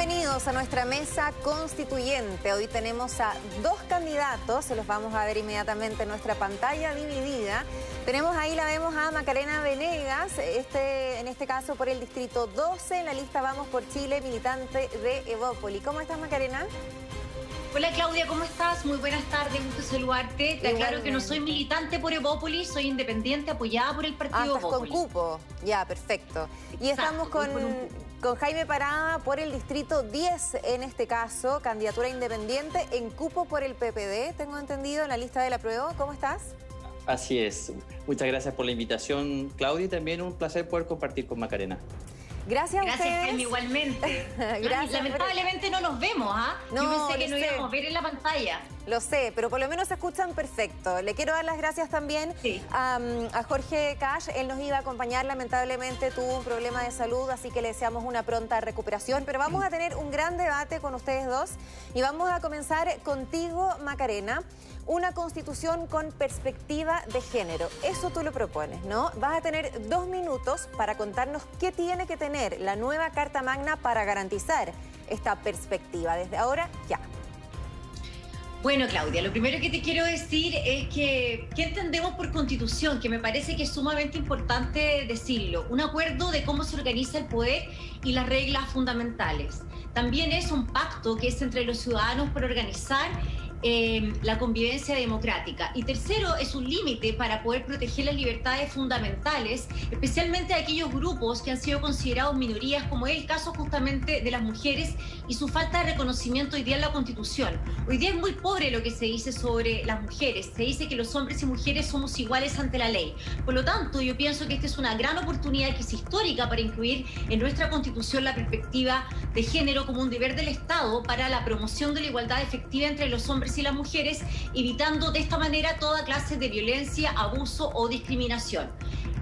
Bienvenidos a nuestra mesa constituyente. Hoy tenemos a dos candidatos, se los vamos a ver inmediatamente en nuestra pantalla dividida. Tenemos ahí, la vemos a Macarena Venegas, este, en este caso por el distrito 12, en la lista Vamos por Chile, militante de Evópoli. ¿Cómo estás Macarena? Hola Claudia, ¿cómo estás? Muy buenas tardes, gusto saludarte. Te aclaro que no soy militante por Evópolis, soy independiente apoyada por el partido ah, con cupo. Ya, perfecto. Y estamos con, con Jaime Parada por el distrito 10, en este caso, candidatura independiente en cupo por el PPD, tengo entendido, en la lista de la prueba. ¿Cómo estás? Así es. Muchas gracias por la invitación, Claudia, y también un placer poder compartir con Macarena. Gracias, Gracias a ustedes. igualmente. Gracias, Lamentablemente no nos vemos, ¿ah? No, Yo pensé que no íbamos a ver en la pantalla. Lo sé, pero por lo menos se escuchan perfecto. Le quiero dar las gracias también a, a, Jorge Cash. Él nos iba a acompañar, lamentablemente tuvo un problema de salud, así que le deseamos una pronta recuperación. Pero vamos a tener un gran debate con ustedes dos y vamos a comenzar contigo, Macarena una constitución con perspectiva de género. Eso tú lo propones, ¿no? Vas a tener dos minutos para contarnos qué tiene que tener la nueva Carta Magna para garantizar esta perspectiva. Desde ahora, ya. Bueno, Claudia, lo primero que te quiero decir es que, ¿qué entendemos por constitución? Que me parece que es sumamente importante decirlo. Un acuerdo de cómo se organiza el poder y las reglas fundamentales. También es un pacto que es entre los ciudadanos por organizar Em, la convivencia democrática. Y tercero, es un límite para poder proteger las libertades fundamentales, especialmente de aquellos grupos que han sido considerados minorías, como es el caso justamente de las mujeres y su falta de reconocimiento hoy día en la Constitución. Hoy día es muy pobre lo que se dice sobre las mujeres. Se dice que los hombres y mujeres somos iguales ante la ley. Por lo tanto, yo pienso que esta es una gran oportunidad que es histórica para incluir en nuestra Constitución la perspectiva de género como un deber del Estado para la promoción de la igualdad efectiva entre los hombres y las mujeres, evitando de esta manera toda clase de violencia, abuso o discriminación.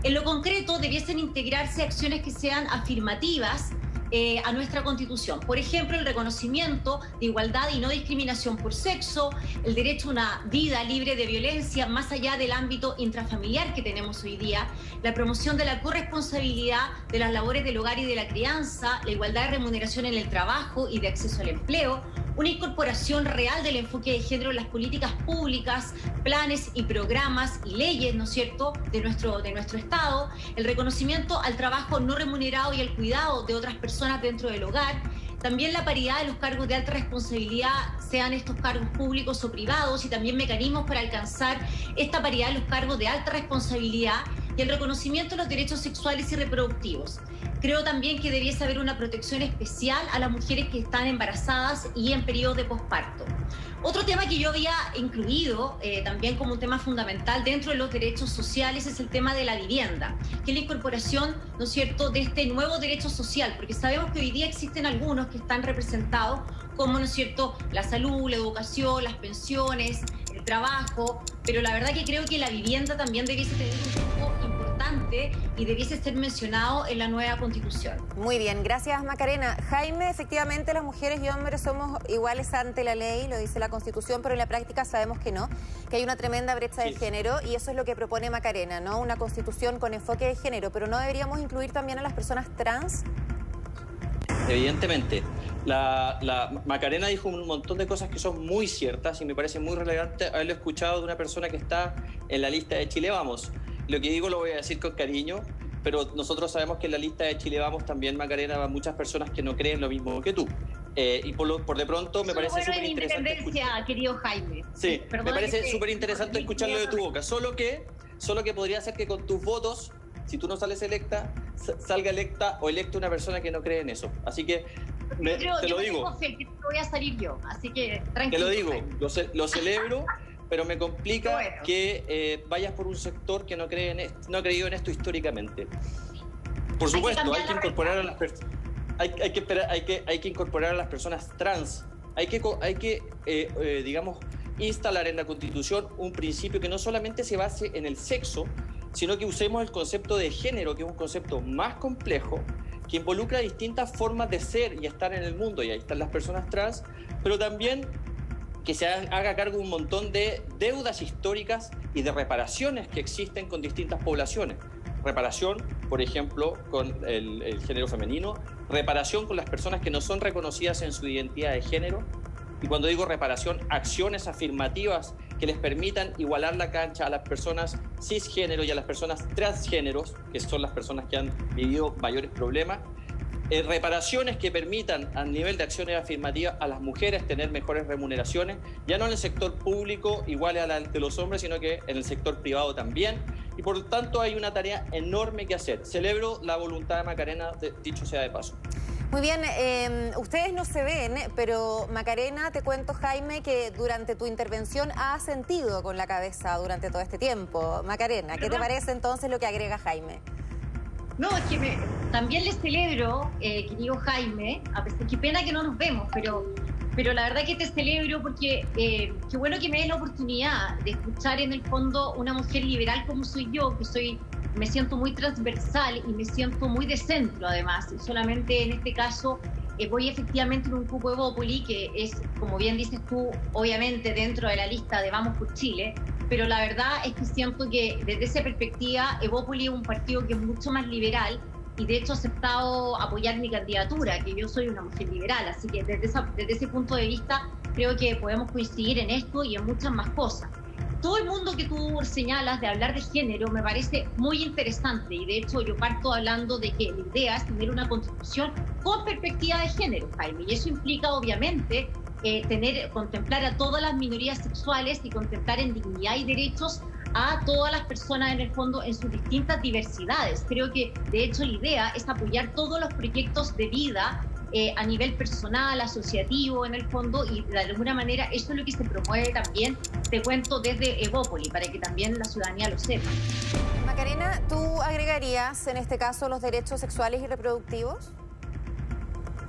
En lo concreto, debiesen integrarse acciones que sean afirmativas eh, a nuestra constitución. Por ejemplo, el reconocimiento de igualdad y no discriminación por sexo, el derecho a una vida libre de violencia más allá del ámbito intrafamiliar que tenemos hoy día, la promoción de la corresponsabilidad de las labores del hogar y de la crianza, la igualdad de remuneración en el trabajo y de acceso al empleo, una incorporación real del enfoque de género en las políticas públicas, planes y programas y leyes, ¿no cierto?, de nuestro, de nuestro Estado, el reconocimiento al trabajo no remunerado y al cuidado de otras personas dentro del hogar, también la paridad de los cargos de alta responsabilidad, sean estos cargos públicos o privados, y también mecanismos para alcanzar esta paridad de los cargos de alta responsabilidad y el reconocimiento de los derechos sexuales y reproductivos. Creo también que debiese haber una protección especial a las mujeres que están embarazadas y en periodo de posparto. Otro tema que yo había incluido eh, también como un tema fundamental dentro de los derechos sociales es el tema de la vivienda, que es la incorporación, ¿no es cierto?, de este nuevo derecho social, porque sabemos que hoy día existen algunos que están representados como, ¿no es cierto?, la salud, la educación, las pensiones, el trabajo, pero la verdad que creo que la vivienda también debiese tener y debiese ser mencionado en la nueva constitución. Muy bien, gracias Macarena. Jaime, efectivamente las mujeres y hombres somos iguales ante la ley, lo dice la constitución, pero en la práctica sabemos que no, que hay una tremenda brecha de género y eso es lo que propone Macarena, ¿no? Una constitución con enfoque de género, pero ¿no deberíamos incluir también a las personas trans? Evidentemente. La, la, Macarena dijo un montón de cosas que son muy ciertas y me parece muy relevante haberlo escuchado de una persona que está en la lista de Chile Vamos. Lo que digo lo voy a decir con cariño, pero nosotros sabemos que en la lista de Chile Vamos también, Macarena, va muchas personas que no creen lo mismo que tú. Eh, y por, por, de pronto me parece súper interesante. querido Jaime. Sí, me parece súper interesante escucharlo de tu boca. Solo que, solo que podría ser que con tus votos, si tú no sales electa, salga electa o electa una persona que no cree en eso. Así que te lo digo. Fe, que voy a salir yo, así que tranquilo. Te lo digo, lo, lo celebro. pero me complica que eh, vayas por un sector que no, cree en no ha creído en esto históricamente. Por supuesto, hay que, incorporar a las hay, hay, que hay, que, hay que incorporar a las personas trans. Hay que, hay que eh, eh, digamos, instalar en la Constitución un principio que no solamente se base en el sexo, sino que usemos el concepto de género, que es un concepto más complejo, que involucra distintas formas de ser y estar en el mundo, y ahí están las personas trans, pero también que se haga cargo de un montón de deudas históricas y de reparaciones que existen con distintas poblaciones. reparación, por ejemplo, con el, género femenino, reparación con las personas que no son reconocidas en su identidad de género, y cuando digo reparación, acciones afirmativas que les permitan igualar la cancha a las personas cisgénero y a las personas transgéneros, que son las personas que han vivido mayores problemas, eh, reparaciones que permitan a nivel de acciones afirmativas a las mujeres tener mejores remuneraciones, ya no en el sector público igual a la de los hombres, sino que en el sector privado también. Y por lo tanto hay una tarea enorme que hacer. Celebro la voluntad de Macarena, dicho sea de paso. Muy bien, em, ustedes no se ven, pero Macarena, te cuento Jaime que durante tu intervención ha sentido con la cabeza durante todo este tiempo. Macarena, ¿qué te parece entonces lo que agrega Jaime? No, es que también les celebro, eh, querido Jaime, a pesar qué pena que no nos vemos, pero, pero la verdad que te celebro porque eh, qué bueno que me des la oportunidad de escuchar en el fondo una mujer liberal como soy yo, que soy me siento muy transversal y me siento muy de centro además. Solamente en este caso eh, voy efectivamente en un cupo de Bópoli, que es, como bien dices tú, obviamente dentro de la lista de Vamos por Chile, pero la verdad es que siento que desde esa perspectiva Evópoli es un partido que es mucho más liberal y de hecho ha aceptado apoyar mi candidatura, que yo soy una mujer liberal, así que desde, desde ese punto de vista creo que podemos coincidir en esto y en muchas más cosas. Todo el mundo que tú señalas de hablar de género me parece muy interesante y de hecho yo parto hablando de que la idea es tener una constitución con perspectiva de género, Jaime, y eso implica obviamente eh, tener, contemplar a todas las minorías sexuales y contemplar en dignidad y derechos a todas las personas en el fondo en sus distintas diversidades. Creo que de hecho la idea es apoyar todos los proyectos de vida eh, a nivel personal, asociativo en el fondo y de alguna manera eso es lo que se promueve también, te cuento desde Evópoli, para que también la ciudadanía lo sepa. Macarena, ¿tú agregarías en este caso los derechos sexuales y reproductivos?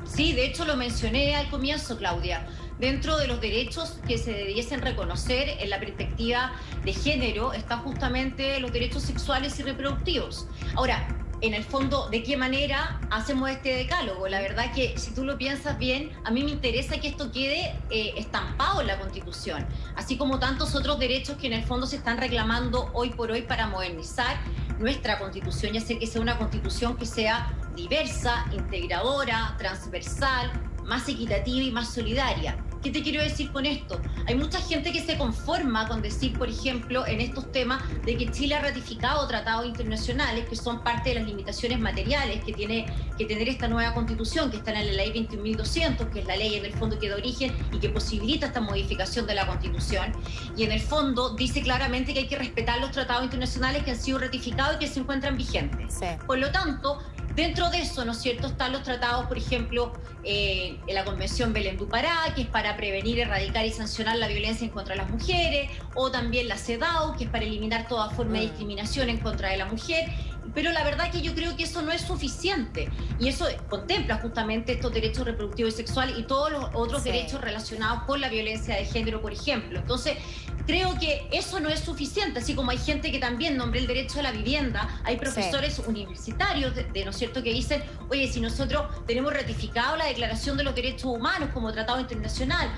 Sí, de hecho lo mencioné al comienzo, Claudia. Dentro de los derechos que se debiesen reconocer en la perspectiva de género están justamente los derechos sexuales y reproductivos. Ahora, en el fondo, ¿de qué manera hacemos este decálogo? La verdad que si tú lo piensas bien, a mí me interesa que esto quede eh, estampado en la Constitución, así como tantos otros derechos que en el fondo se están reclamando hoy por hoy para modernizar nuestra Constitución y hacer que sea una Constitución que sea diversa, integradora, transversal, más equitativa y más solidaria. ¿Qué te quiero decir con esto? Hay mucha gente que se conforma con decir, por ejemplo, en estos temas, de que Chile ha ratificado tratados internacionales que son parte de las limitaciones materiales que tiene que tener esta nueva constitución, que está en la ley 21.200, que es la ley en el fondo que da origen y que posibilita esta modificación de la constitución. Y en el fondo dice claramente que hay que respetar los tratados internacionales que han sido ratificados y que se encuentran vigentes. Por lo tanto, Dentro de eso, ¿no es cierto?, están los tratados, por ejemplo, eh, en la Convención Belén du Pará, que es para prevenir, erradicar y sancionar la violencia en contra de las mujeres, o también la CEDAW, que es para eliminar toda forma de mm. discriminación en contra de la mujer, pero la verdad que yo creo que eso no es suficiente y eso contempla justamente estos derechos reproductivos y sexuales y todos los otros derechos relacionados con la violencia de género, por ejemplo. Entonces, creo que eso no es suficiente, así como hay gente que también nombra el derecho a la vivienda, hay profesores universitarios, de, ¿no es cierto?, que dicen, oye, si nosotros tenemos ratificado la Declaración de los Derechos Humanos como tratado internacional,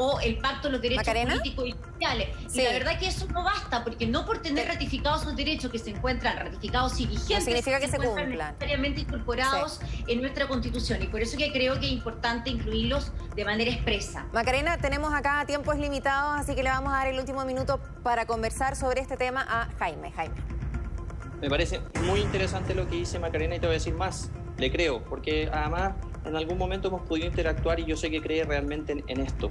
o el Pacto de los Derechos Políticos y Sociales. Y la verdad que eso no basta, porque no por tener ratificados esos derechos que se encuentran ratificados y vigentes, significa que se, cumplan. necesariamente incorporados en nuestra Constitución. Y por eso que creo que es importante incluirlos de manera expresa. Macarena, tenemos acá tiempos limitados, así que le vamos a dar el último minuto para conversar sobre este tema a Jaime. Jaime. Me parece muy interesante lo que dice Macarena y te voy a decir más. Le creo, porque además en algún momento hemos podido interactuar y yo sé que cree realmente en esto.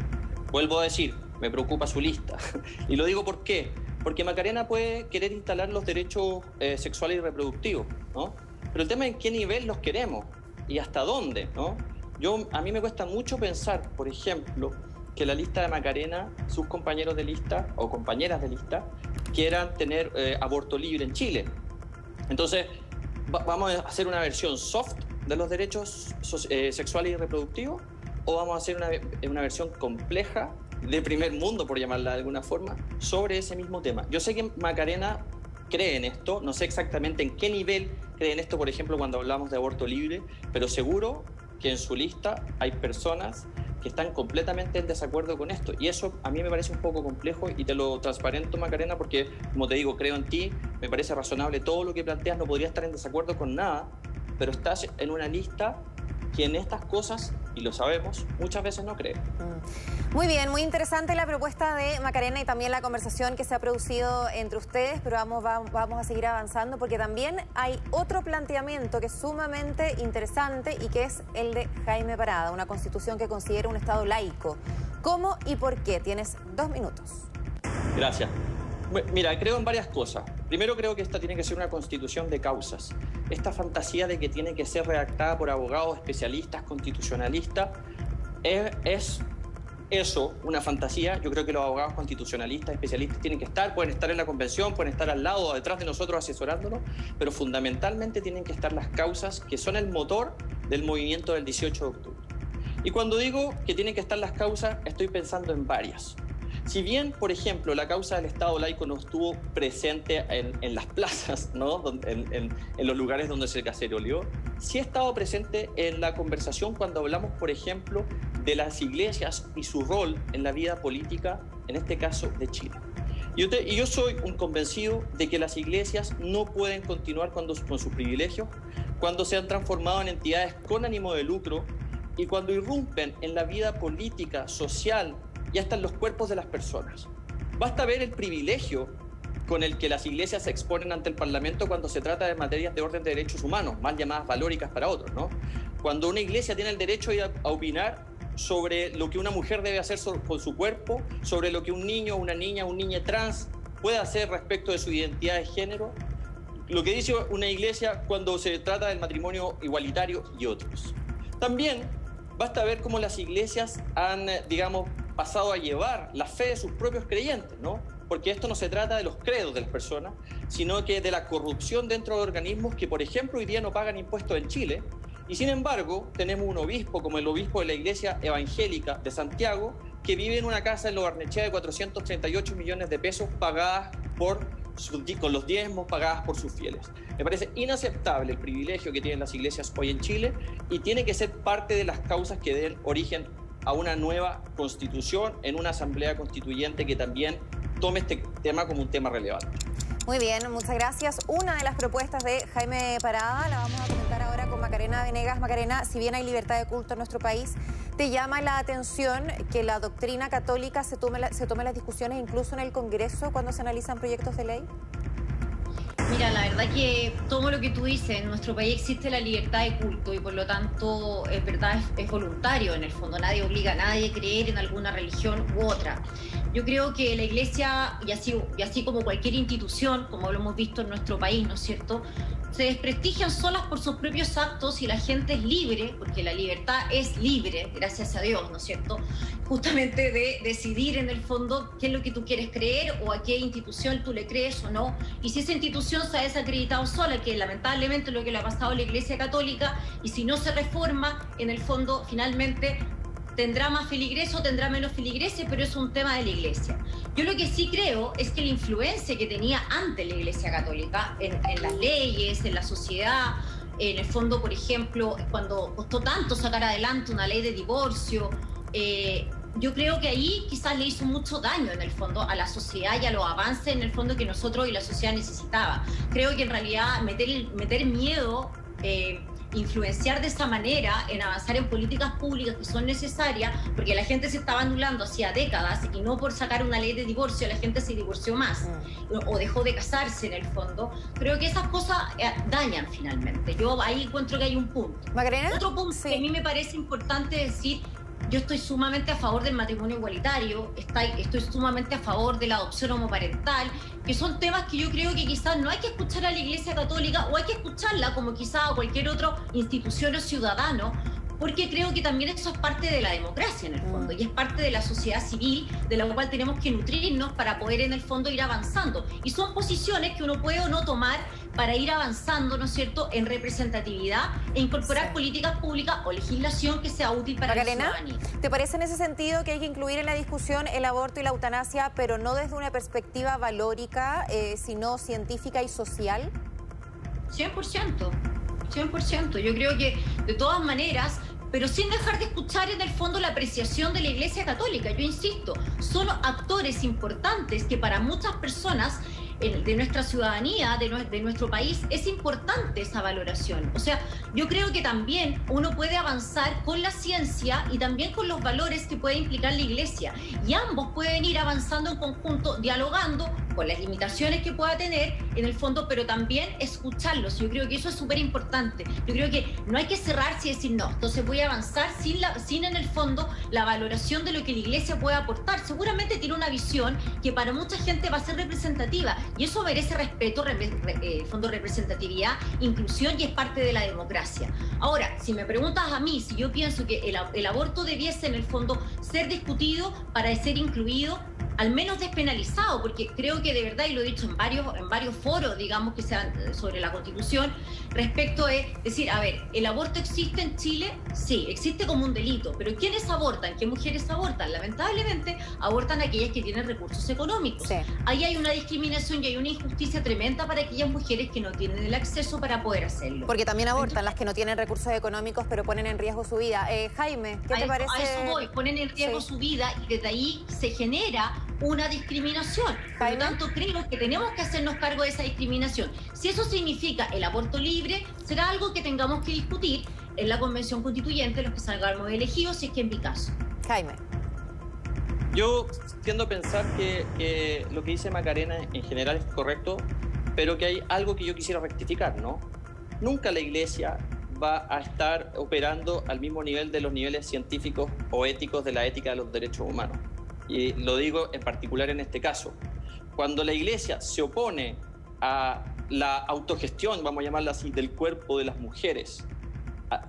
Vuelvo a decir, me preocupa su lista. y lo digo por qué. Porque Macarena puede querer instalar los derechos eh, sexuales y reproductivos, ¿no? Pero el tema es en qué nivel los queremos y hasta dónde, ¿no? Yo, a mí me cuesta mucho pensar, por ejemplo, que la lista de Macarena, sus compañeros de lista o compañeras de lista, quieran tener eh, aborto libre en Chile. Entonces, vamos a hacer una versión soft de los derechos eh, sexuales y reproductivos o vamos a hacer una, una versión compleja de primer mundo, por llamarla de alguna forma, sobre ese mismo tema. Yo sé que Macarena cree en esto, no sé exactamente en qué nivel cree en esto, por ejemplo, cuando hablamos de aborto libre, pero seguro que en su lista hay personas que están completamente en desacuerdo con esto. Y eso a mí me parece un poco complejo y te lo transparento, Macarena, porque, como te digo, creo en ti, me parece razonable todo lo que planteas, no podría estar en desacuerdo con nada, pero estás en una lista que en estas cosas, y lo sabemos, muchas veces no cree. Mm. Muy bien, muy interesante la propuesta de Macarena y también la conversación que se ha producido entre ustedes, pero vamos, vamos a seguir avanzando porque también hay otro planteamiento que es sumamente interesante y que es el de Jaime Parada, una constitución que considera un Estado laico. ¿Cómo y por qué? Tienes dos minutos. Gracias. Mira, creo en varias cosas. Primero creo que esta tiene que ser una constitución de causas. Esta fantasía de que tiene que ser redactada por abogados especialistas, constitucionalistas, es, eso, una fantasía. Yo creo que los abogados constitucionalistas, especialistas tienen que estar, pueden estar en la convención, pueden estar al lado o detrás de nosotros asesorándonos, pero fundamentalmente tienen que estar las causas que son el motor del movimiento del 18 de octubre. Y cuando digo que tienen que estar las causas, estoy pensando en varias. Si bien, por ejemplo, la causa del Estado laico no estuvo presente en, las plazas, en, los lugares donde se caceroleó, sí ha estado presente en la conversación cuando hablamos, por ejemplo, de las iglesias y su rol en la vida política, en este caso de Chile. Y yo, soy un convencido de que las iglesias no pueden continuar con, con sus privilegios cuando se han transformado en entidades con ánimo de lucro y cuando irrumpen en la vida política, social ya están los cuerpos de las personas. Basta ver el privilegio con el que las iglesias se exponen ante el Parlamento cuando se trata de materias de orden de derechos humanos, mal llamadas valóricas para otros, ¿no? Cuando una iglesia tiene el derecho a opinar sobre lo que una mujer debe hacer con su cuerpo, sobre lo que un niño, una niña, un niño trans puede hacer respecto de su identidad de género, lo que dice una iglesia cuando se trata del matrimonio igualitario y otros. También basta ver cómo las iglesias han, digamos, pasado a llevar la fe de sus propios creyentes, ¿no? Porque esto no se trata de los credos de las personas, sino que de la corrupción dentro de organismos que, por ejemplo, hoy día no pagan impuestos en Chile. Y sin embargo, tenemos un obispo como el obispo de la Iglesia Evangélica de Santiago, que vive en una casa en Lo Barnechea de 438 millones de pesos pagadas por con los diezmos pagadas por sus fieles. Me parece inaceptable el privilegio que tienen las iglesias hoy en Chile y tiene que ser parte de las causas que den origen a una nueva constitución en una asamblea constituyente que también tome este tema como un tema relevante. Muy bien, muchas gracias. Una de las propuestas de Jaime Parada la vamos a comentar ahora con Macarena Venegas. Macarena, si bien hay libertad de culto en nuestro país, ¿te llama la atención que la doctrina católica se tome, las discusiones incluso en el Congreso cuando se analizan proyectos de ley? Mira, la verdad que todo lo que tú dices, en nuestro país existe la libertad de culto y por lo tanto, es verdad, es, voluntario en el fondo. Nadie obliga a nadie a creer en alguna religión u otra. Yo creo que la iglesia, y así, y así como cualquier institución, como lo hemos visto en nuestro país, ¿no es cierto?, se desprestigian solas por sus propios actos y la gente es libre, porque la libertad es libre, gracias a Dios, ¿no es cierto? Justamente de decidir en el fondo qué es lo que tú quieres creer o a qué institución tú le crees o no. Y si esa institución se ha desacreditado sola, que lamentablemente es lo que le ha pasado a la Iglesia Católica, y si no se reforma, en el fondo finalmente tendrá más feligreses o tendrá menos feligreses, pero es un tema de la iglesia. Yo lo que sí creo es que la influencia que tenía antes la iglesia católica en, las leyes, en la sociedad, en el fondo, por ejemplo, cuando costó tanto sacar adelante una ley de divorcio, eh, yo creo que ahí quizás le hizo mucho daño en el fondo a la sociedad y a los avances en el fondo que nosotros y la sociedad necesitaba. Creo que en realidad meter, meter miedo... Eh, influenciar de esa manera en avanzar en políticas públicas que son necesarias, porque la gente se estaba anulando hacía décadas y no por sacar una ley de divorcio la gente se divorció más mm. o dejó de casarse en el fondo. Creo que esas cosas eh, dañan finalmente. Yo ahí encuentro que hay un punto. Otro punto que a mí me parece importante decir yo estoy sumamente a favor del matrimonio igualitario, estoy, sumamente a favor de la adopción homoparental, que son temas que yo creo que quizás no hay que escuchar a la Iglesia Católica o hay que escucharla como quizás a cualquier otra institución o ciudadano, porque creo que también eso es parte de la democracia en el fondo y es parte de la sociedad civil de la cual tenemos que nutrirnos para poder en el fondo ir avanzando. Y son posiciones que uno puede o no tomar para ir avanzando, ¿no es cierto?, en representatividad e incorporar políticas públicas o legislación que sea útil para la ciudadanía. ¿Te parece en ese sentido que hay que incluir en la discusión el aborto y la eutanasia, pero no desde una perspectiva valórica, eh, sino científica y social? 100%. 100%. Yo creo que de todas maneras pero sin dejar de escuchar en el fondo la apreciación de la Iglesia Católica. Yo insisto, son actores importantes que para muchas personas de nuestra ciudadanía, de, nuestro país, es importante esa valoración. O sea, yo creo que también uno puede avanzar con la ciencia y también con los valores que puede implicar la Iglesia. Y ambos pueden ir avanzando en conjunto, dialogando con las limitaciones que pueda tener en el fondo, pero también escucharlos. Yo creo que eso es súper importante. Yo creo que no hay que cerrarse y decir no, entonces voy a avanzar sin, la, sin en el fondo la valoración de lo que la iglesia puede aportar. Seguramente tiene una visión que para mucha gente va a ser representativa y eso merece respeto, eh, fondo representatividad, inclusión y es parte de la democracia. Ahora, si me preguntas a mí si yo pienso que el, el aborto debiese en el fondo ser discutido para ser incluido, al menos despenalizado, porque creo que de verdad, y lo he dicho en varios, en varios foros, digamos, que sean eh, sobre la Constitución, respecto a decir, a ver, ¿el aborto existe en Chile? Sí, existe como un delito, pero ¿quiénes abortan? ¿Qué mujeres abortan? Lamentablemente, abortan aquellas que tienen recursos económicos. Ahí hay una discriminación y hay una injusticia tremenda para aquellas mujeres que no tienen el acceso para poder hacerlo. Porque también abortan las que no tienen recursos económicos, pero ponen en riesgo su vida. Eh, Jaime, ¿qué te parece? A eso voy, ponen en riesgo su vida y desde ahí se genera una discriminación. Por lo tanto, creo que tenemos que hacernos cargo de esa discriminación. Si eso significa el aborto libre, será algo que tengamos que discutir en la Convención Constituyente, los que salgamos elegidos, si es que en mi caso. Jaime. Yo tiendo a pensar que, lo que dice Macarena en general es correcto, pero que hay algo que yo quisiera rectificar, ¿no? Nunca la Iglesia va a estar operando al mismo nivel de los niveles científicos o éticos de la ética de los derechos humanos y lo digo en particular en este caso. Cuando la Iglesia se opone a la autogestión, vamos a llamarla así, del cuerpo de las mujeres,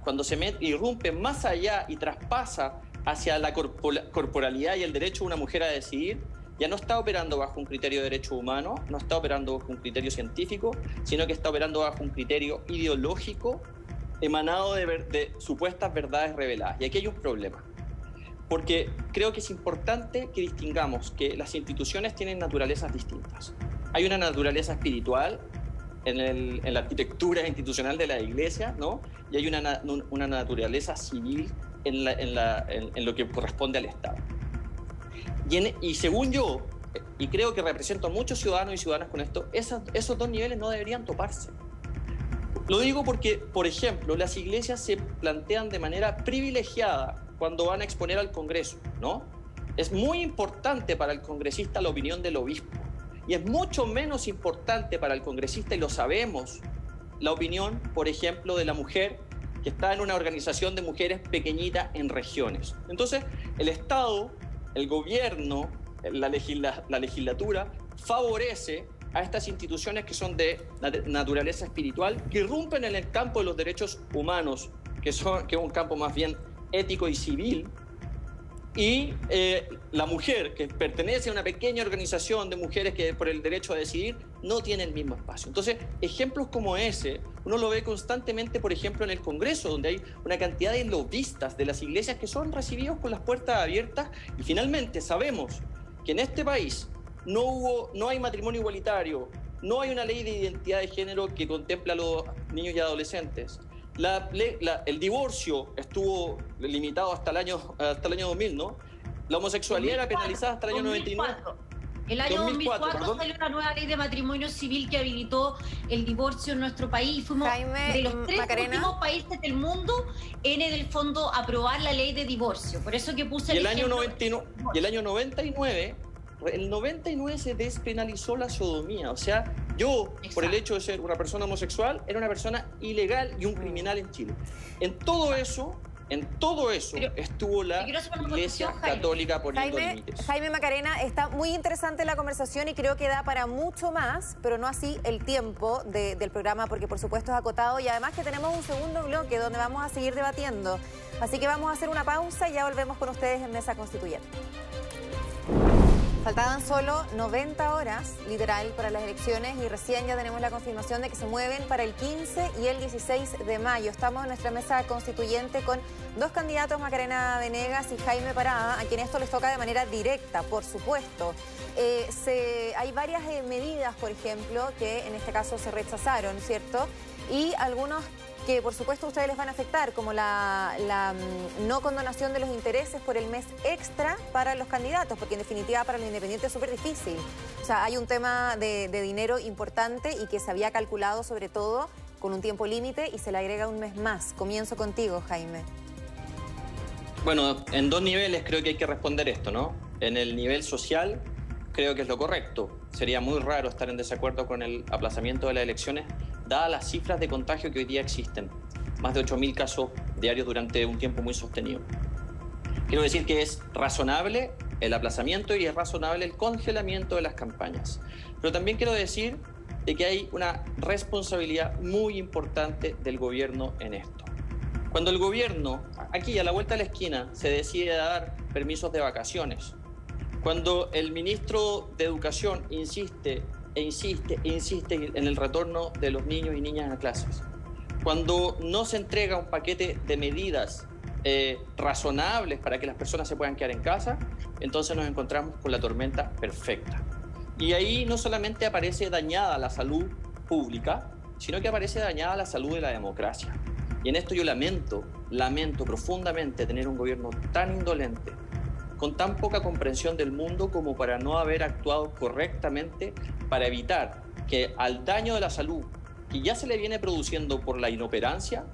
cuando se mete, irrumpe más allá y traspasa hacia la corporalidad y el derecho de una mujer a decidir, ya no está operando bajo un criterio de derecho humano, no está operando bajo un criterio científico, sino que está operando bajo un criterio ideológico emanado de, de supuestas verdades reveladas. Y aquí hay un problema porque creo que es importante que distingamos que las instituciones tienen naturalezas distintas. Hay una naturaleza espiritual en, la arquitectura institucional de la iglesia, ¿no? Y hay una, naturaleza civil en, lo que corresponde al Estado. Y, según yo, y creo que represento a muchos ciudadanos y ciudadanas con esto, esos dos niveles no deberían toparse. Lo digo porque, por ejemplo, las iglesias se plantean de manera privilegiada cuando van a exponer al Congreso, ¿no? Es muy importante para el congresista la opinión del obispo y es mucho menos importante para el congresista, y lo sabemos, la opinión, por ejemplo, de la mujer que está en una organización de mujeres pequeñita en regiones. Entonces, el Estado, el gobierno, la, la legislatura favorece a estas instituciones que son de naturaleza espiritual, que irrumpen en el campo de los derechos humanos, que, son, que es un campo más bien ético y civil, y eh, la mujer, que pertenece a una pequeña organización de mujeres que por el derecho a decidir, no tiene el mismo espacio. Entonces, ejemplos como ese, uno lo ve constantemente, por ejemplo, en el Congreso, donde hay una cantidad de lobistas de las iglesias que son recibidos con las puertas abiertas, y finalmente sabemos que en este país no, hubo, no hay matrimonio igualitario, no hay una ley de identidad de género que contempla a los niños y adolescentes el divorcio estuvo limitado hasta el año, hasta el año 2000, ¿no? La homosexualidad era penalizada hasta el año 99. El año 2004, salió una nueva ley de matrimonio civil que habilitó el divorcio en nuestro país. Fuimos de los tres últimos países del mundo en el fondo aprobar la ley de divorcio. Por eso que puse el, año 99, y el año 99 el 99 se despenalizó la sodomía. O sea, yo, por el hecho de ser una persona homosexual, era una persona ilegal y un mm. criminal en Chile. En todo eso, en todo eso estuvo la Iglesia Católica poniendo Jaime, límites. Jaime Macarena, está muy interesante la conversación y creo que da para mucho más, pero no así el tiempo del programa, porque por supuesto es acotado y además que tenemos un segundo bloque donde vamos a seguir debatiendo. Así que vamos a hacer una pausa y ya volvemos con ustedes en Mesa Constituyente. Faltaban solo 90 horas, literal, para las elecciones y recién ya tenemos la confirmación de que se mueven para el 15 y el 16 de mayo. Estamos en nuestra mesa constituyente con dos candidatos, Macarena Venegas y Jaime Parada, a quien esto les toca de manera directa, por supuesto. Eh, hay varias eh, medidas, por ejemplo, que en este caso se rechazaron, ¿cierto? Y algunos que por supuesto ustedes les van a afectar, como la, mm, no condonación de los intereses por el mes extra para los candidatos, porque en definitiva para los independientes es súper difícil. O sea, hay un tema de, de dinero importante y que se había calculado sobre todo con un tiempo límite y se le agrega un mes más. Comienzo contigo, Jaime. Bueno, en dos niveles creo que hay que responder esto, ¿no? En el nivel social creo que es lo correcto. Sería muy raro estar en desacuerdo con el aplazamiento de las elecciones, dadas las cifras de contagio que hoy día existen. Más de 8.000 casos diarios durante un tiempo muy sostenido. Quiero decir que es razonable el aplazamiento y es razonable el congelamiento de las campañas. Pero también quiero decir de que hay una responsabilidad muy importante del gobierno en esto. Cuando el gobierno, aquí a la vuelta de la esquina, se decide dar permisos de vacaciones, cuando el ministro de Educación insiste e insiste insiste en el retorno de los niños y niñas a clases, cuando no se entrega un paquete de medidas eh, razonables para que las personas se puedan quedar en casa, entonces nos encontramos con la tormenta perfecta. Y ahí no solamente aparece dañada la salud pública, sino que aparece dañada la salud de la democracia. Y en esto yo lamento, lamento profundamente tener un gobierno tan indolente, con tan poca comprensión del mundo como para no haber actuado correctamente para evitar que al daño de la salud que ya se le viene produciendo por la inoperancia,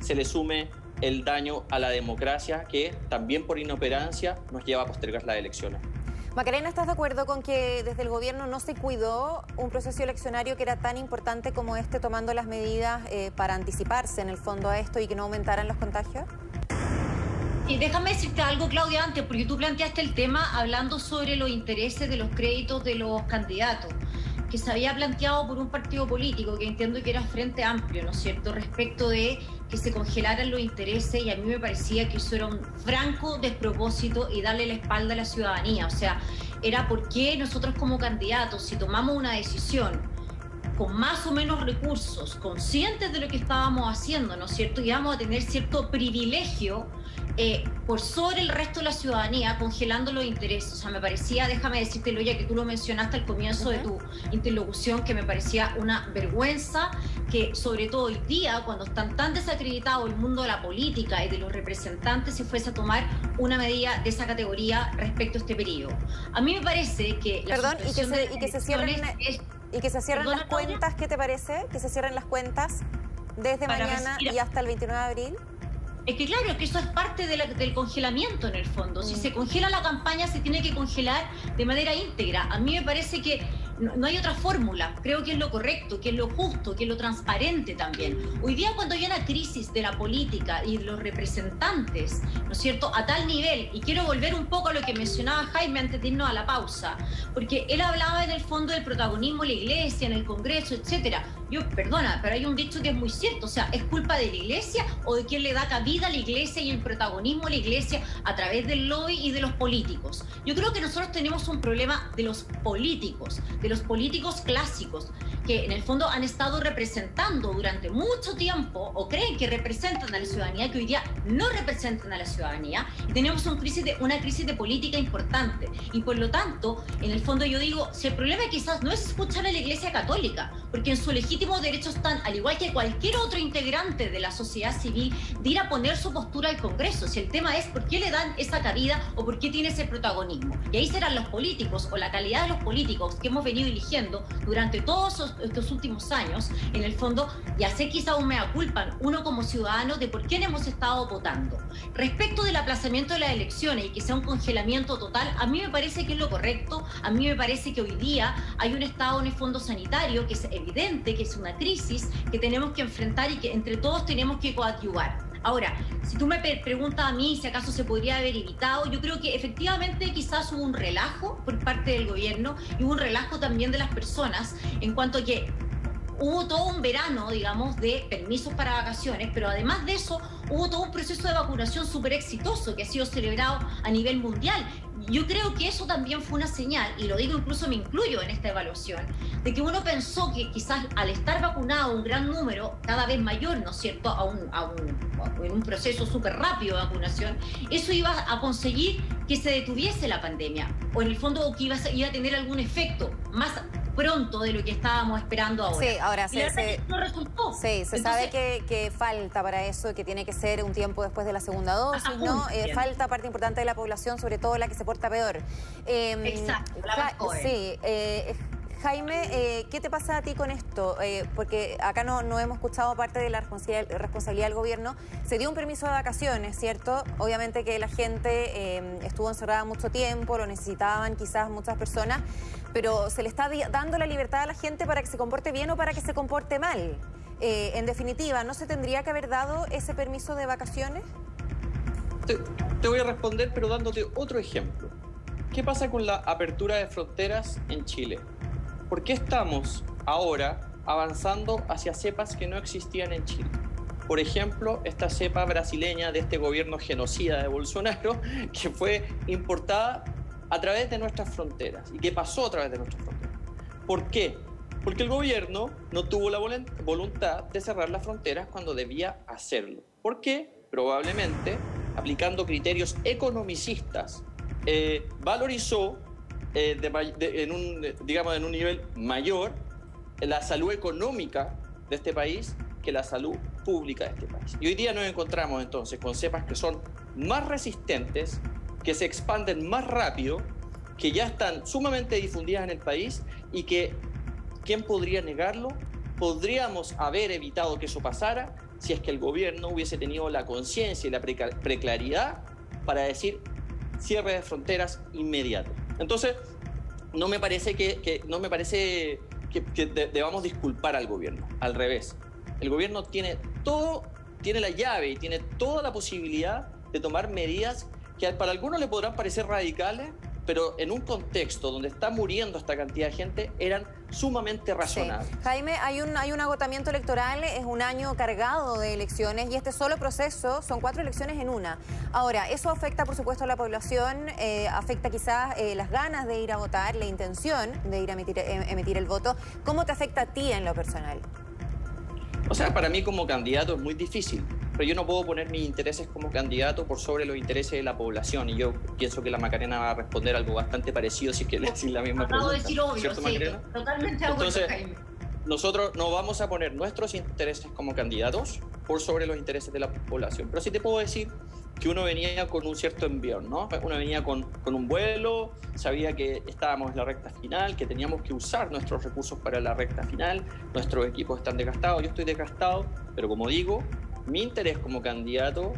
se le sume el daño a la democracia que también por inoperancia nos lleva a postergar las elecciones. Macarena, ¿estás de acuerdo con que desde el gobierno no se cuidó un proceso eleccionario que era tan importante como este, tomando las medidas eh, para anticiparse en el fondo a esto y que no aumentaran los contagios? Y déjame decirte algo, Claudia, antes, porque tú planteaste el tema hablando sobre los intereses de los créditos de los candidatos que se había planteado por un partido político que entiendo que era Frente Amplio, ¿no es cierto?, respecto de que se congelaran los intereses y a mí me parecía que eso era un franco despropósito y darle la espalda a la ciudadanía. O sea, era porque nosotros como candidatos, si tomamos una decisión con más o menos recursos, conscientes de lo que estábamos haciendo, ¿no es cierto? Íbamos a tener cierto privilegio eh, por sobre el resto de la ciudadanía, congelando los intereses. O sea, me parecía, déjame decírtelo ya que tú lo mencionaste al comienzo de tu interlocución, que me parecía una vergüenza que sobre todo hoy día, cuando están tan desacreditados el mundo de la política y de los representantes, se fuese a tomar una medida de esa categoría respecto a este periodo. A mí me parece que... La Perdón, y que, se, y que se cierren, y que se cierren las cuentas, ¿qué te parece? Que se cierren las cuentas desde mañana y hasta el 29 de abril. Es que claro, que eso es parte del congelamiento en el fondo. Si mm. se congela la campaña, se tiene que congelar de manera íntegra. A mí me parece que no, hay otra fórmula. Creo que es lo correcto, que es lo justo, que es lo transparente también. Hoy día cuando hay una crisis de la política y los representantes, ¿no es cierto?, a tal nivel, y quiero volver un poco a lo que mencionaba Jaime antes de irnos a la pausa, porque él hablaba en el fondo del protagonismo de la iglesia, en el Congreso, etcétera. Yo, perdona, pero hay un dicho que es muy cierto, o sea, ¿es culpa de la iglesia o de quién le da cabida a la iglesia y el protagonismo a la iglesia a través del lobby y de los políticos? Yo creo que nosotros tenemos un problema de los políticos, de los políticos clásicos, que en el fondo han estado representando durante mucho tiempo o creen que representan a la ciudadanía, que hoy día no representan a la ciudadanía, y tenemos un crisis de, una crisis de política importante. Y por lo tanto, en el fondo yo digo, si el problema quizás no es escuchar a la Iglesia Católica, porque en su legítimo derecho están, al igual que cualquier otro integrante de la sociedad civil, de ir a poner su postura al Congreso. Si el tema es por qué le dan esa cabida o por qué tiene ese protagonismo. Y ahí serán los políticos o la calidad de los políticos que hemos venido eligiendo durante todos estos últimos años, en el fondo, y hacer quizá un mea culpa, uno como ciudadano, de por quién hemos estado votando. Respecto del aplazamiento de las elecciones y que sea un congelamiento total, a mí me parece que es lo correcto, a mí me parece que hoy día hay un estado en el fondo sanitario que es evidente, que es una crisis que tenemos que enfrentar y que entre todos tenemos que coadyuvar. Ahora, si tú me preguntas a mí si acaso se podría haber evitado, yo creo que efectivamente quizás hubo un relajo por parte del gobierno y un relajo también de las personas en cuanto que hubo todo un verano, digamos, de permisos para vacaciones, pero además de eso hubo todo un proceso de vacunación súper exitoso que ha sido celebrado a nivel mundial. Yo creo que eso también fue una señal, y lo digo incluso me incluyo en esta evaluación, de que uno pensó que quizás al estar vacunado un gran número, cada vez mayor, ¿no es cierto?, a un, en un proceso súper rápido de vacunación, eso iba a conseguir que se detuviese la pandemia, o en el fondo que iba a, iba a tener algún efecto más pronto de lo que estábamos esperando ahora. Sí, ahora sí. Se, no resultó. Sí, se sabe que, falta para eso, que tiene que ser un tiempo después de la segunda dosis, ¿no? Eh, falta parte importante de la población, sobre todo la que se porta peor. Em, Exacto, la Sí, eh, Jaime, eh, ¿qué te pasa a ti con esto? Eh, porque acá no, hemos escuchado parte de la responsabilidad del gobierno. Se dio un permiso de vacaciones, ¿cierto? Obviamente que la gente eh, estuvo encerrada mucho tiempo, lo necesitaban quizás muchas personas, pero se le está dando la libertad a la gente para que se comporte bien o para que se comporte mal. en definitiva, ¿no se tendría que haber dado ese permiso de vacaciones? te voy a responder, pero dándote otro ejemplo. ¿Qué pasa con la apertura de fronteras en Chile? ¿Por qué estamos ahora avanzando hacia cepas que no existían en Chile? Por ejemplo, esta cepa brasileña de este gobierno genocida de Bolsonaro, que fue importada a través de nuestras fronteras y que pasó a través de nuestras fronteras. ¿Por qué? Porque el gobierno no tuvo la voluntad de cerrar las fronteras cuando debía hacerlo. ¿Por qué? Probablemente, aplicando criterios economicistas, eh, valorizó eh, en, un, digamos, en un nivel mayor la salud económica de este país que la salud pública de este país. Y hoy día nos encontramos entonces con cepas que son más resistentes, que se expanden más rápido, que ya están sumamente difundidas en el país y que, ¿quién podría negarlo? Podríamos haber evitado que eso pasara si es que el gobierno hubiese tenido la conciencia y la preclaridad para decir cierre de fronteras inmediato. Entonces, no me parece que, no me parece que, debamos disculpar al gobierno, al revés. El gobierno tiene todo, tiene la llave y tiene toda la posibilidad de tomar medidas que para algunos le podrán parecer radicales, pero en un contexto donde está muriendo esta cantidad de gente, eran sumamente razonables. Jaime, hay un, hay un agotamiento electoral, es un año cargado de elecciones y este solo proceso son cuatro elecciones en una. Ahora, eso afecta por supuesto a la población, eh, afecta quizás eh, las ganas de ir a votar, la intención de ir a emitir, eh, emitir el voto. ¿Cómo te afecta a ti en lo personal? O sea, para mí como candidato es muy difícil pero yo no puedo poner mis intereses como candidato por sobre los intereses de la población. Y yo pienso que la Macarena va a responder algo bastante parecido si es que le decir la misma Acabo pregunta. decir obvio, sí, totalmente Entonces, nosotros no vamos a poner nuestros intereses como candidatos por sobre los intereses de la población. Pero sí te puedo decir que uno venía con un cierto envión, ¿no? Uno venía con, con, un vuelo, sabía que estábamos en la recta final, que teníamos que usar nuestros recursos para la recta final, nuestros equipos están desgastados, yo estoy desgastado, pero como digo, mi interés como candidato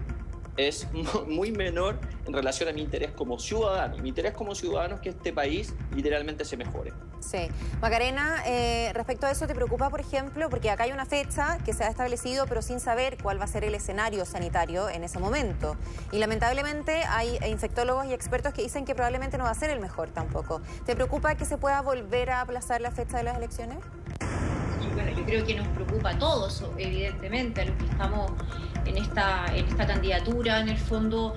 es muy menor en relación a mi interés como ciudadano. Mi interés como ciudadano es que este país literalmente se mejore. Sí. Macarena, eh, respecto a eso, ¿te preocupa, por ejemplo? Porque acá hay una fecha que se ha establecido, pero sin saber cuál va a ser el escenario sanitario en ese momento. Y lamentablemente hay infectólogos y expertos que dicen que probablemente no va a ser el mejor tampoco. ¿Te preocupa que se pueda volver a aplazar la fecha de las elecciones? Bueno, yo creo que nos preocupa a todos, evidentemente, a los que estamos en esta, en esta candidatura, en el fondo,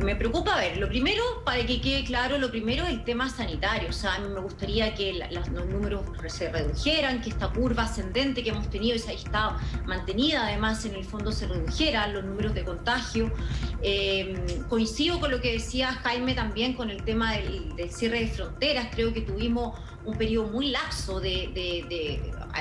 me, preocupa, a ver, lo primero, para que quede claro, lo primero es el tema sanitario, o sea, a mí me gustaría que los números se redujeran, que esta curva ascendente que hemos tenido ha estado mantenida, además, en el fondo se redujera los números de contagio. Eh, coincido con lo que decía Jaime también con el tema del, cierre de fronteras, creo que tuvimos un periodo muy laxo de,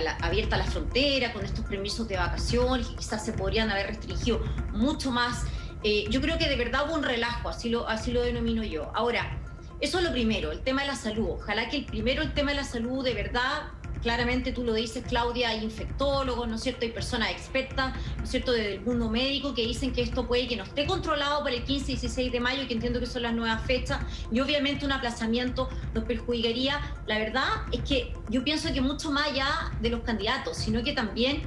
abierta la frontera, con estos permisos de vacaciones, quizás se podrían haber restringido mucho más. Eh, yo creo que de verdad hubo un relajo, así lo, así lo denomino yo. Ahora, eso es lo primero, el tema de la salud. Ojalá que el primero, el tema de la salud, de verdad, claramente tú lo dices, Claudia, hay infectólogos, ¿no es cierto? Hay personas expertas, ¿no es cierto?, desde el mundo médico que dicen que esto puede que no esté controlado para el 15 y 16 de mayo, que entiendo que son las nuevas fechas, y obviamente un aplazamiento nos perjudicaría. La verdad es que yo pienso que mucho más allá de los candidatos, sino que también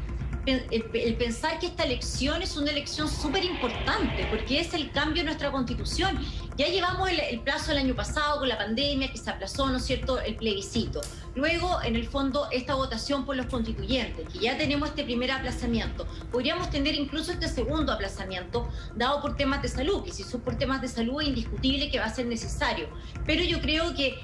el, pensar que esta elección es una elección súper importante, porque es el cambio de nuestra constitución. Ya llevamos el, plazo del año pasado con la pandemia, que se aplazó, ¿no es cierto?, el plebiscito. Luego, en el fondo, esta votación por los constituyentes, que ya tenemos este primer aplazamiento. Podríamos tener incluso este segundo aplazamiento, dado por temas de salud, que si son por temas de salud es indiscutible que va a ser necesario. Pero yo creo que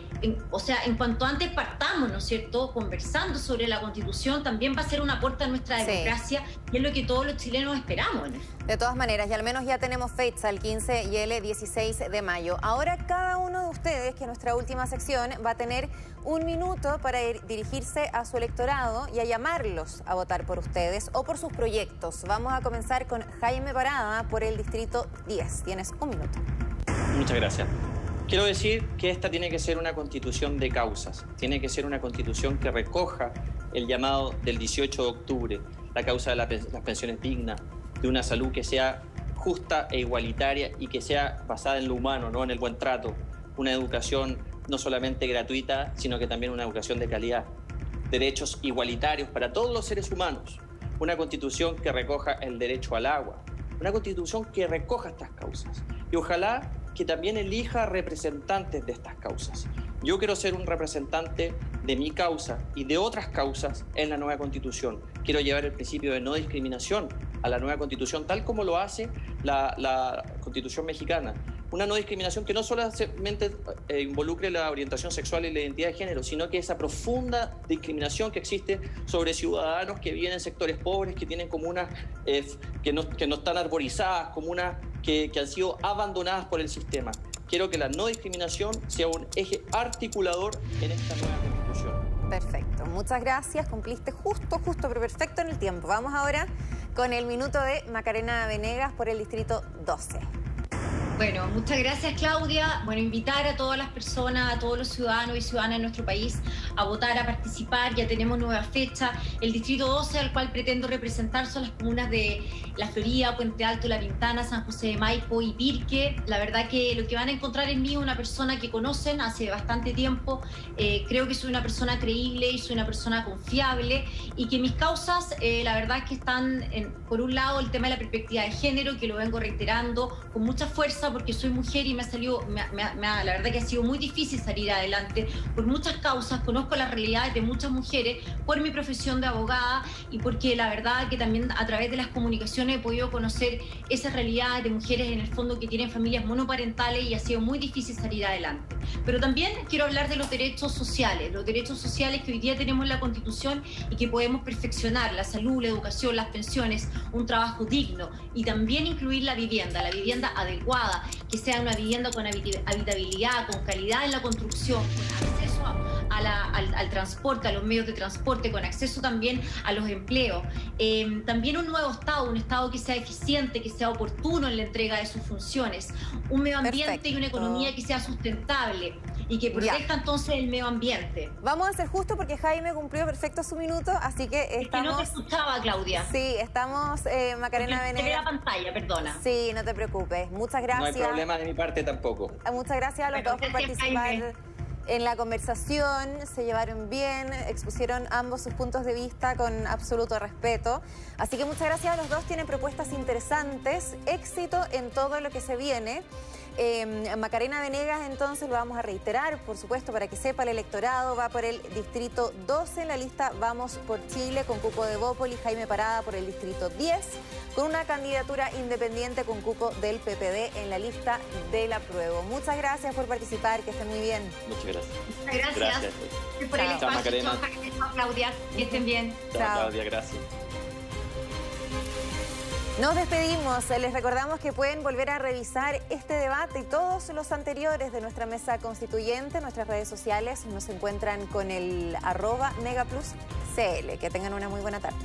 o sea, en cuanto antes partamos, ¿no es cierto?, conversando sobre la constitución, también va a ser una puerta a nuestra democracia y es lo que todos los chilenos esperamos. De todas maneras, y al menos ya tenemos fecha, el 15 y el 16 de mayo. Ahora cada uno de ustedes, que nuestra última sección, va a tener un minuto para dirigirse a su electorado y a llamarlos a votar por ustedes o por sus proyectos. Vamos a comenzar con Jaime Parada por el Distrito 10. Tienes un minuto. Muchas gracias. Quiero decir que esta tiene que ser una constitución de causas, tiene que ser una constitución que recoja el llamado del 18 de octubre, la causa de las pensiones dignas, de una salud que sea justa e igualitaria y que sea basada en lo humano, no en el buen trato, una educación no solamente gratuita, sino que también una educación de calidad, derechos igualitarios para todos los seres humanos, una constitución que recoja el derecho al agua, una constitución que recoja estas causas. Y ojalá que también elija representantes de estas causas. Yo quiero ser un representante de mi causa y de otras causas en la nueva constitución. Quiero llevar el principio de no discriminación a la nueva constitución, tal como lo hace la, la constitución mexicana una no discriminación que no solamente eh, involucre la orientación sexual y la identidad de género, sino que esa profunda discriminación que existe sobre ciudadanos que viven en sectores pobres, que tienen comunas eh, que, no, están arborizadas, comunas que han sido abandonadas por el sistema. Quiero que la no discriminación sea un eje articulador en esta nueva constitución. Perfecto, muchas gracias, cumpliste justo, justo, pero perfecto en el tiempo. Vamos ahora con el minuto de Macarena Venegas por el distrito 12. Bueno, muchas gracias Claudia. Bueno, invitar a todas las personas, a todos los ciudadanos y ciudadanas de nuestro país a votar, a participar. Ya tenemos nueva fecha. El distrito 12 al cual pretendo representar son las comunas de La Florida, Puente Alto, La Pintana, San José de Maipo y Pirque. La verdad que lo que van a encontrar en mí es una persona que conocen hace bastante tiempo. Eh, creo que soy una persona creíble y soy una persona confiable y que mis causas, eh, la verdad que están, en, por un lado, el tema de la perspectiva de género, que lo vengo reiterando con mucha fuerza porque soy mujer y me ha salido, la verdad que ha sido muy difícil salir adelante por muchas causas, conozco las realidades de muchas mujeres por mi profesión de abogada y porque la verdad que también a través de las comunicaciones he podido conocer esas realidades de mujeres en el fondo que tienen familias monoparentales y ha sido muy difícil salir adelante. Pero también quiero hablar de los derechos sociales, los derechos sociales que hoy día tenemos en la Constitución y que podemos perfeccionar, la salud, la educación, las pensiones, un trabajo digno y también incluir la vivienda, la vivienda adecuada, que sea una vivienda con habitabilidad, con calidad en la construcción, con acceso al, transporte, a los medios de transporte, con acceso también a los empleos. Eh, también un nuevo Estado, un Estado que sea eficiente, que sea oportuno en la entrega de sus funciones, un medio ambiente y una economía que sea sustentable y que proteja entonces el medio ambiente. Vamos a ser justo porque Jaime cumplió perfecto su minuto, así que estamos... Es que no te escuchaba, Claudia. Sí, estamos, eh, Macarena Venegas. la pantalla, perdona. Sí, no te preocupes. Muchas gracias. No hay problema de mi parte tampoco. Muchas gracias a los dos por participar en la conversación, se llevaron bien, expusieron ambos sus puntos de vista con absoluto respeto. Así que muchas gracias a los dos, tienen propuestas interesantes, éxito en todo lo que se viene. Eh, Macarena Venegas, entonces, lo vamos a reiterar, por supuesto, para que sepa el electorado, va por el distrito 12 en la lista Vamos por Chile con cupo de Bópoli, Jaime Parada por el distrito 10, con una candidatura independiente con cupo del PPD en la lista del apruebo. Muchas gracias por participar, que estén muy bien. Muchas gracias. Muchas gracias. gracias. Por el espacio. Macarena. Claudia. Que estén bien. Chao, Claudia, gracias. Nos despedimos. Les recordamos que pueden volver a revisar este debate y todos los anteriores de nuestra mesa constituyente. En nuestras redes sociales nos encuentran con el arroba megaplus CL. Que tengan una muy buena tarde.